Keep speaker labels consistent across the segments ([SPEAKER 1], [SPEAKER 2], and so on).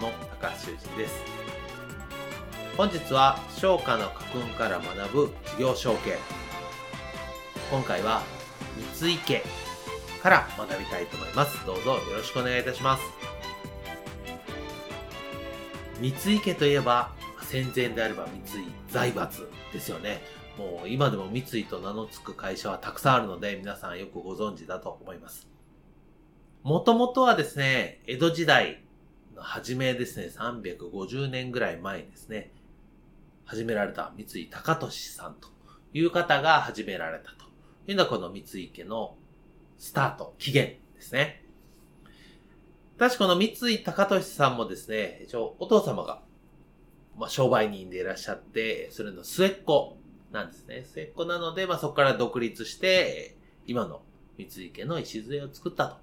[SPEAKER 1] の高橋修人です。本日は商家の家訓から学ぶ事業承継。今回は三井家から学びたいと思います。どうぞよろしくお願いいたします。三井家といえば戦前であれば三井財閥ですよね。もう今でも三井と名の付く会社はたくさんあるので皆さんよくご存知だと思います。もともとはですね、江戸時代初めですね、350年ぐらい前にですね、始められた三井高俊さんという方が始められたというのはこの三井家のスタート、起源ですね。確かこの三井高俊さんもですね、一応お父様が、まあ、商売人でいらっしゃって、それの末っ子なんですね。末っ子なので、まあ、そこから独立して、今の三井家の礎を作ったと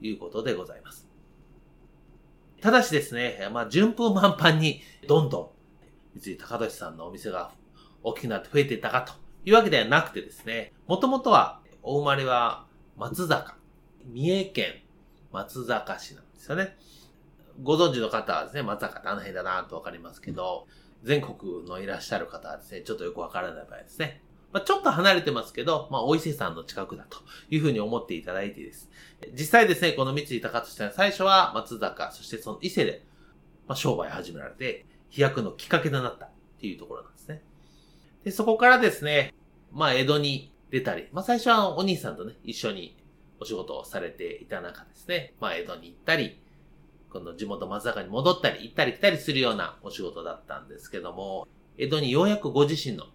[SPEAKER 1] いうことでございます。ただしですね、まあ、順風満帆に、どんどん、三井高俊さんのお店が大きくなって増えていったかというわけではなくてですね、もともとは、お生まれは松坂、三重県松坂市なんですよね。ご存知の方はですね、松坂ってあの辺だなとわかりますけど、全国のいらっしゃる方はですね、ちょっとよくわからない場合ですね。まあ、ちょっと離れてますけど、まあ、お伊勢さんの近くだというふうに思っていただいてです。実際ですね、この三井高俊さん最初は松坂、そしてその伊勢で、まあ、商売始められて、飛躍のきっかけとなったっていうところなんですね。で、そこからですね、まあ、江戸に出たり、まあ、最初はお兄さんとね、一緒にお仕事をされていた中ですね、まあ、江戸に行ったり、この地元松坂に戻ったり、行ったり来たりするようなお仕事だったんですけども、江戸にようやくご自身の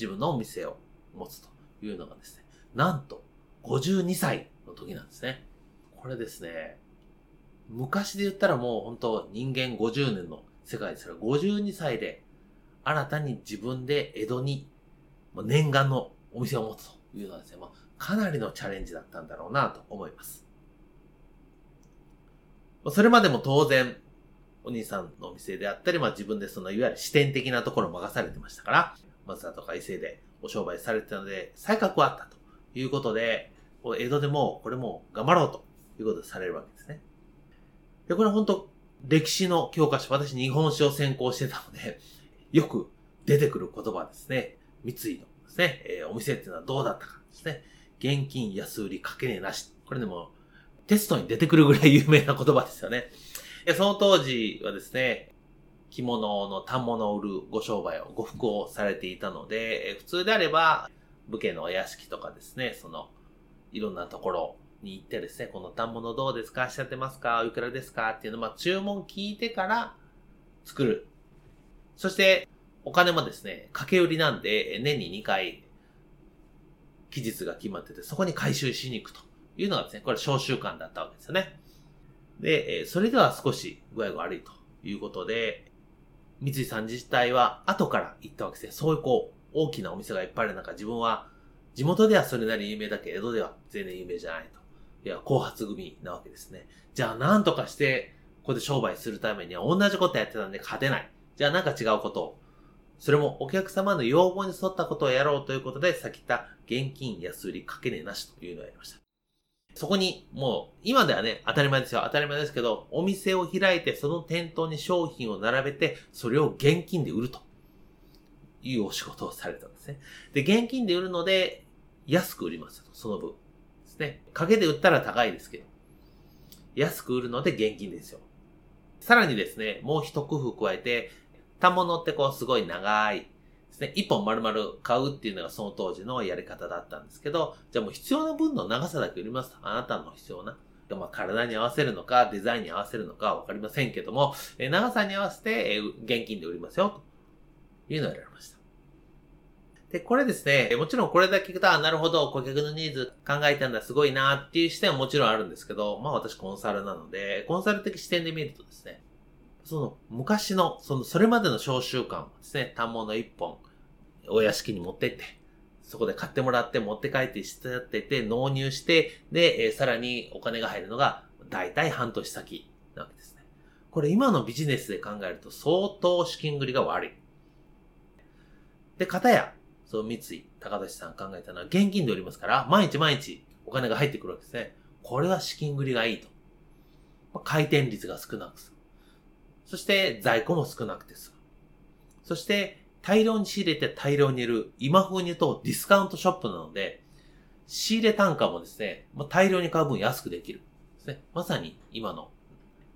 [SPEAKER 1] 自分のお店を持つというのがですね、なんと52歳の時なんですね。これですね、昔で言ったらもう本当人間50年の世界ですから、52歳で新たに自分で江戸に念願のお店を持つというのはですね、ま、かなりのチャレンジだったんだろうなと思います。それまでも当然、お兄さんのお店であったり、まあ自分でそのいわゆる視点的なところを任されてましたから、松田とか伊勢でお商売されてたので、才覚はあったということで、江戸でもこれも頑張ろうということでされるわけですね。で、これ本当歴史の教科書、私日本史を専攻してたので、よく出てくる言葉ですね。三井のですね、えー、お店っていうのはどうだったかですね。現金安売りかけねえなし。これでもテストに出てくるぐらい有名な言葉ですよね。その当時はですね、着物の反物を売るご商売を、ご服をされていたので、普通であれば、武家のお屋敷とかですね、その、いろんなところに行ってですね、この反物どうですかしゃってますかおいくらですかっていうのを、まあ、注文聞いてから作る。そして、お金もですね、掛け売りなんで、年に2回、期日が決まってて、そこに回収しに行くというのがですね、これ小習慣だったわけですよね。で、それでは少し具合が悪いということで、三井さん自治体は後から行ったわけですね。そういうこう、大きなお店がいっぱいある中、自分は地元ではそれなり有名だけど、江戸では全然有名じゃないと。いや、後発組なわけですね。じゃあなんとかして、ここで商売するためには同じことやってたんで勝てない。じゃあなんか違うことを。それもお客様の要望に沿ったことをやろうということで、さっき言った現金安売りかけねえなしというのをやりました。そこに、もう、今ではね、当たり前ですよ。当たり前ですけど、お店を開いて、その店頭に商品を並べて、それを現金で売るというお仕事をされたんですね。で、現金で売るので、安く売りますと、その分。ですね。影で売ったら高いですけど、安く売るので現金ですよ。さらにですね、もう一工夫加えて、反物ってこうすごい長いですね。一本丸々買うっていうのがその当時のやり方だったんですけど、じゃあもう必要な分の長さだけ売りますと。あなたの必要な。まあ、体に合わせるのか、デザインに合わせるのかわかりませんけども、え長さに合わせて、え現金で売りますよ、というのをやられました。で、これですね、もちろんこれだけ聞くと、あ、なるほど、顧客のニーズ考えたんだ、すごいなっていう視点はもちろんあるんですけど、まあ私コンサルなので、コンサル的視点で見るとですね、その昔の、その、それまでの召集感をですね、単物一本、お屋敷に持ってって、そこで買ってもらって持って帰ってしてやってて、納入して、で、えー、さらにお金が入るのが、だいたい半年先なわけですね。これ今のビジネスで考えると相当資金繰りが悪い。で、片や、そう、三井、高田さん考えたのは現金で売りますから、毎日毎日お金が入ってくるわけですね。これは資金繰りがいいと。ま回転率が少なくする。そして在庫も少なくて済む。そして大量に仕入れて大量に売る、今風に言うとディスカウントショップなので、仕入れ単価もですね、まあ、大量に買う分安くできる。ですね。まさに今の、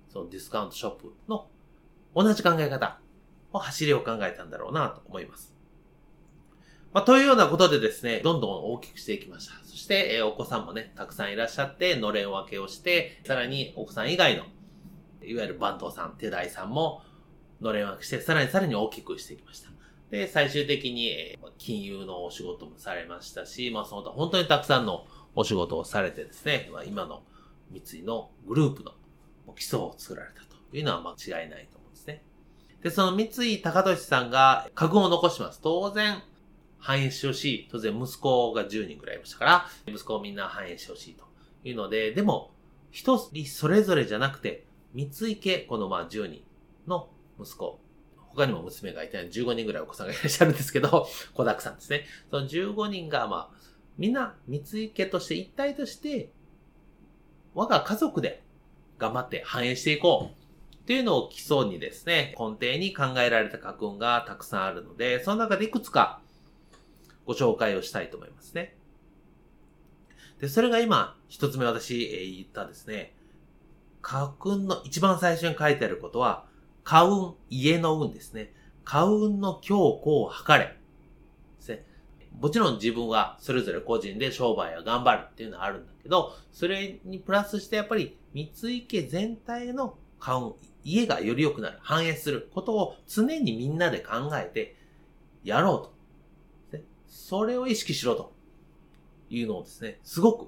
[SPEAKER 1] そのディスカウントショップの同じ考え方を走りを考えたんだろうなと思います。まあ、というようなことでですね、どんどん大きくしていきました。そして、えー、お子さんもね、たくさんいらっしゃって、のれん分けをして、さらにお子さん以外の、いわゆる番頭さん、手代さんも、のれん分けして、さらにさらに大きくしていきました。で、最終的に、金融のお仕事もされましたし、まあ、その他本当にたくさんのお仕事をされてですね、まあ、今の三井のグループの基礎を作られたというのは間違いないと思うんですね。で、その三井高俊さんが家具を残します。当然、繁栄してほしい。当然、息子が10人くらいいましたから、息子をみんな繁栄してほしいというので、でも、一人それぞれじゃなくて、三井家、このまあ10人の息子、他にも娘がいて、15人ぐらいお子さんがいらっしゃるんですけど、子沢山ですね。その15人が、まあ、みんな三井家として一体として、我が家族で頑張って反映していこう。っていうのを基礎にですね、根底に考えられた家訓がたくさんあるので、その中でいくつかご紹介をしたいと思いますね。で、それが今、一つ目私、えー、言ったですね、家訓の一番最初に書いてあることは、家運、家の運ですね。家運の強固を図れ。ですね。もちろん自分はそれぞれ個人で商売を頑張るっていうのはあるんだけど、それにプラスしてやっぱり三井家全体の家運、家がより良くなる、反映することを常にみんなで考えてやろうと。それを意識しろというのをですね、すごく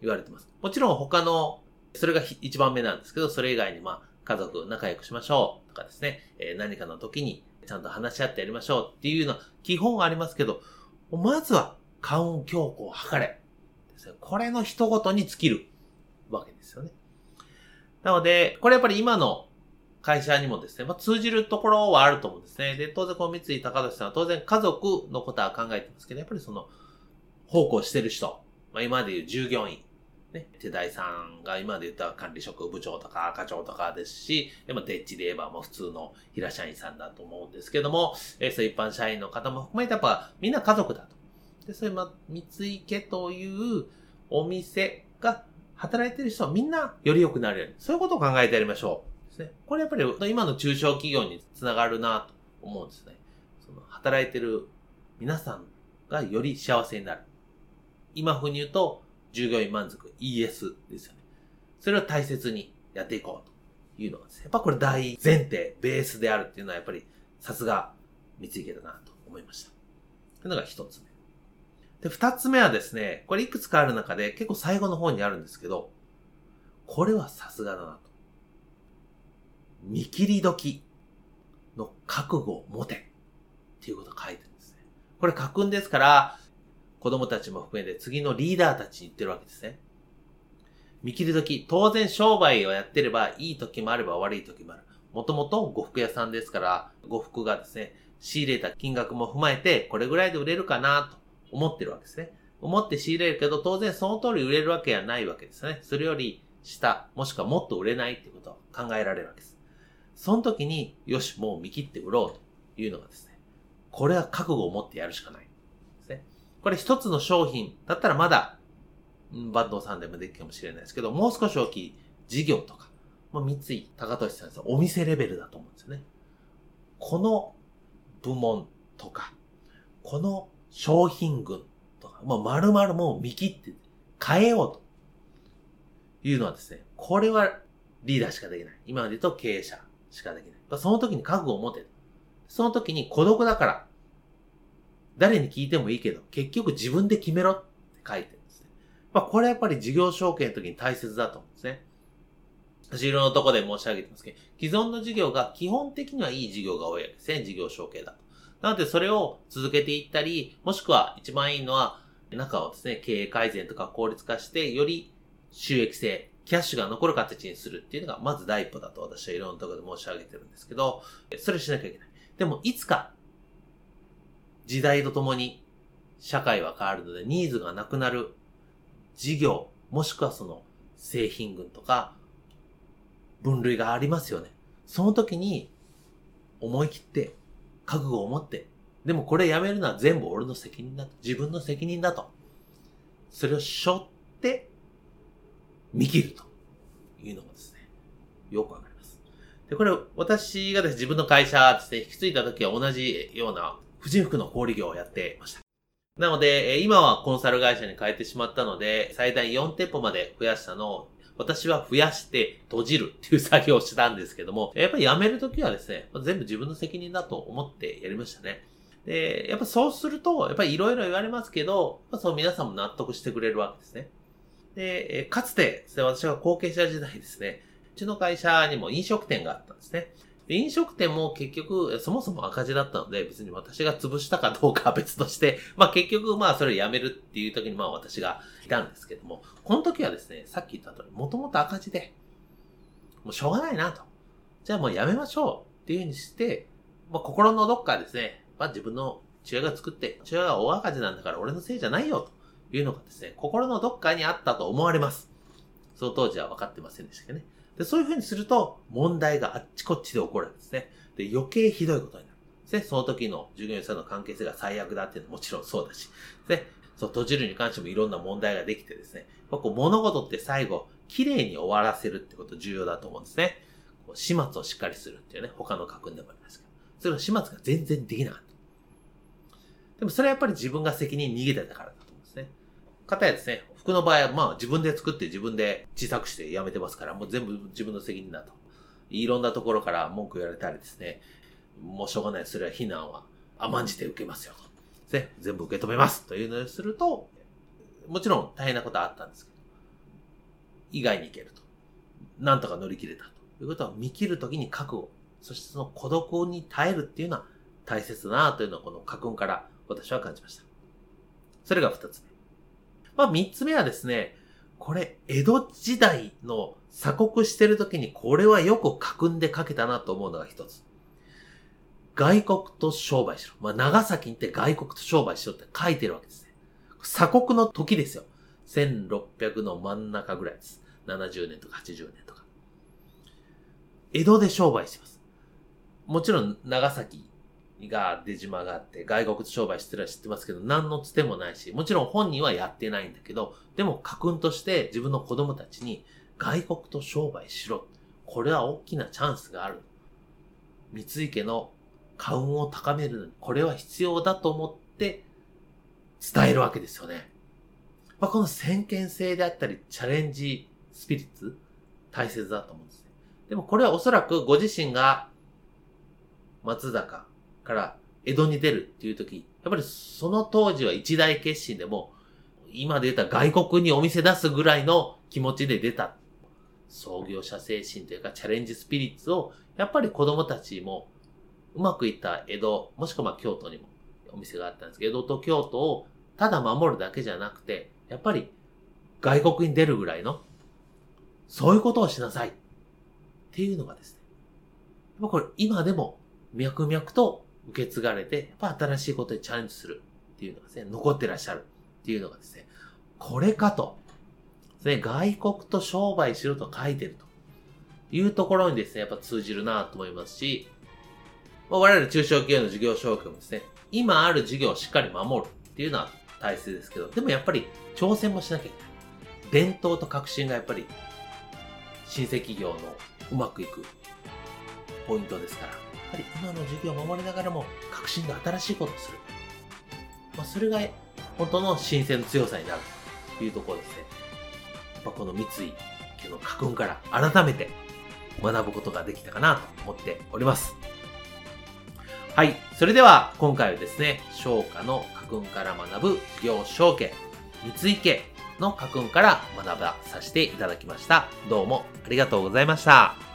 [SPEAKER 1] 言われてます。もちろん他の、それが一番目なんですけど、それ以外にまあ、家族仲良くしましょうとかですね、えー、何かの時にちゃんと話し合ってやりましょうっていうのは基本はありますけど、まずは、カウン強固を図れ。これの一言に尽きるわけですよね。なので、これやっぱり今の会社にもですね、まあ、通じるところはあると思うんですね。で、当然この三井高田さんは当然家族のことは考えてますけど、やっぱりその、奉公してる人、まあ、今まで言う従業員、ね、手代さんが今で言った管理職部長とか課長とかですし、でもデッチで言えばもう普通の平社員さんだと思うんですけども、えー、そう一般社員の方も含めてやっぱみんな家族だと。で、そういうま、三井家というお店が働いてる人はみんなより良くなれる、そういうことを考えてやりましょう。ですね。これやっぱり今の中小企業につながるなと思うんですね。その働いてる皆さんがより幸せになる。今風に言うと、従業員満足 ES ですよね。それを大切にやっていこうというのがですね。やっぱこれ大前提、ベースであるっていうのはやっぱりさすが三井家だなと思いました。というのが一つ目。で、二つ目はですね、これいくつかある中で結構最後の方にあるんですけど、これはさすがだなと。見切り時の覚悟を持てっていうことが書いてるんですね。これ書くんですから、子供たちも含めて次のリーダーたちに言ってるわけですね。見切り時、当然商売をやってればいい時もあれば悪い時もある。もともと呉服屋さんですから、呉服がですね、仕入れた金額も踏まえて、これぐらいで売れるかなと思ってるわけですね。思って仕入れるけど、当然その通り売れるわけはないわけですね。それより下、もしくはもっと売れないってことを考えられるわけです。その時に、よし、もう見切って売ろうというのがですね、これは覚悟を持ってやるしかない。これ一つの商品だったらまだ、バンドさんでもできるかもしれないですけど、もう少し大きい事業とか、まあ、三井、高俊さんですお店レベルだと思うんですよね。この部門とか、この商品群とか、まあ、丸々もう見切って変えようというのはですね、これはリーダーしかできない。今まで言うと経営者しかできない。その時に覚悟を持てる。その時に孤独だから、誰に聞いてもいいけど、結局自分で決めろって書いてるんですね。まあ、これはやっぱり事業承継の時に大切だと思うんですね。私いろんなとこで申し上げてますけど、既存の事業が基本的にはいい事業が多いわけですね。事業承継だと。なのでそれを続けていったり、もしくは一番いいのは、中をですね、経営改善とか効率化して、より収益性、キャッシュが残る形にするっていうのが、まず第一歩だと私はいろんなところで申し上げてるんですけど、それしなきゃいけない。でも、いつか、時代とともに、社会は変わるので、ニーズがなくなる事業、もしくはその製品群とか、分類がありますよね。その時に、思い切って、覚悟を持って、でもこれやめるのは全部俺の責任だと。自分の責任だと。それを背負って、見切るというのがですね、よくわかります。で、これ私がですね、自分の会社ですね、引き継いだ時は同じような婦人服の小売業をやっていました。なので、今はコンサル会社に変えてしまったので、最大4店舗まで増やしたのを私は増やして閉じるっていう作業をしたんですけども、やっぱり辞めるときはですね、全部自分の責任だと思ってやりましたね。で、やっぱそうすると、やっぱりいろいろ言われますけど、そう皆さんも納得してくれるわけですね。で、かつてですね、私が後継者時代ですね、うちの会社にも飲食店があったんですね。飲食店も結局、そもそも赤字だったので、別に私が潰したかどうかは別として、まあ結局、まあそれをやめるっていう時にまあ私がいたんですけども、この時はですね、さっき言った通り、もともと赤字で、もうしょうがないなと。じゃあもうやめましょうっていうふうにして、まあ心のどっかですね、まあ自分の父親が作って、父親が大赤字なんだから俺のせいじゃないよというのがですね、心のどっかにあったと思われます。その当時は分かってませんでしたけどね。で、そういう風にすると、問題があっちこっちで起こるんですね。で、余計ひどいことになる。で。その時の従業員さんの関係性が最悪だっていうのはもちろんそうだし。で、そう、閉じるに関してもいろんな問題ができてですね。こう物事って最後、綺麗に終わらせるってこと重要だと思うんですね。こう始末をしっかりするっていうね、他の家訓でもありますけど。それを始末が全然できなかった。でもそれはやっぱり自分が責任逃げてたからだと思うんですね。かたやですね、服の場合は、まあ自分で作って自分で小さくしてやめてますから、もう全部自分の責任だと。いろんなところから文句言われたりですね、もうしょうがない、それは非難は甘んじて受けますよと。ね、全部受け止めますというのをすると、もちろん大変なことはあったんですけど、意外にいけると。なんとか乗り切れたということは見切るときに覚悟、そしてその孤独に耐えるっていうのは大切だなというのをこの家訓から私は感じました。それが二つ。まあ、三つ目はですね、これ、江戸時代の鎖国してる時にこれはよく書くんで書けたなと思うのが一つ。外国と商売しろ。まあ、長崎に行って外国と商売しろって書いてるわけですね。鎖国の時ですよ。1600の真ん中ぐらいです。70年とか80年とか。江戸で商売します。もちろん長崎が出島があって、外国と商売してるは知ってますけど、何のつてもないし、もちろん本人はやってないんだけど、でも家訓として自分の子供たちに、外国と商売しろ。これは大きなチャンスがある。三井家の家運を高めるのに、これは必要だと思って伝えるわけですよね。まあ、この先見性であったり、チャレンジスピリッツ、大切だと思うんですね。でもこれはおそらくご自身が松坂、から江戸に出るっていう時、やっぱりその当時は一大決心でも、今で言った外国にお店出すぐらいの気持ちで出た。創業者精神というかチャレンジスピリッツを、やっぱり子供たちもうまくいった江戸、もしくは京都にもお店があったんですけど、江戸と京都をただ守るだけじゃなくて、やっぱり外国に出るぐらいの、そういうことをしなさい。っていうのがですね。これ今でも脈々と受け継がれて、やっぱ新しいことにチャレンジするっていうのがですね、残ってらっしゃるっていうのがですね、これかと。ね、外国と商売しろと書いてるというところにですね、やっぱ通じるなと思いますし、ま、我々中小企業の事業承継もですね、今ある事業をしっかり守るっていうのは大切ですけど、でもやっぱり挑戦もしなきゃいけない。伝統と革新がやっぱり新生企業のうまくいくポイントですから。ぱり今の授業を守りながらも、革新で新しいことをする。まあ、それが本当の新鮮の強さになるというところですね。やっぱこの三井家の家訓から改めて学ぶことができたかなと思っております。はい。それでは今回はですね、商家の家訓から学ぶ事業承継、三井家の家訓から学ばさせていただきました。どうもありがとうございました。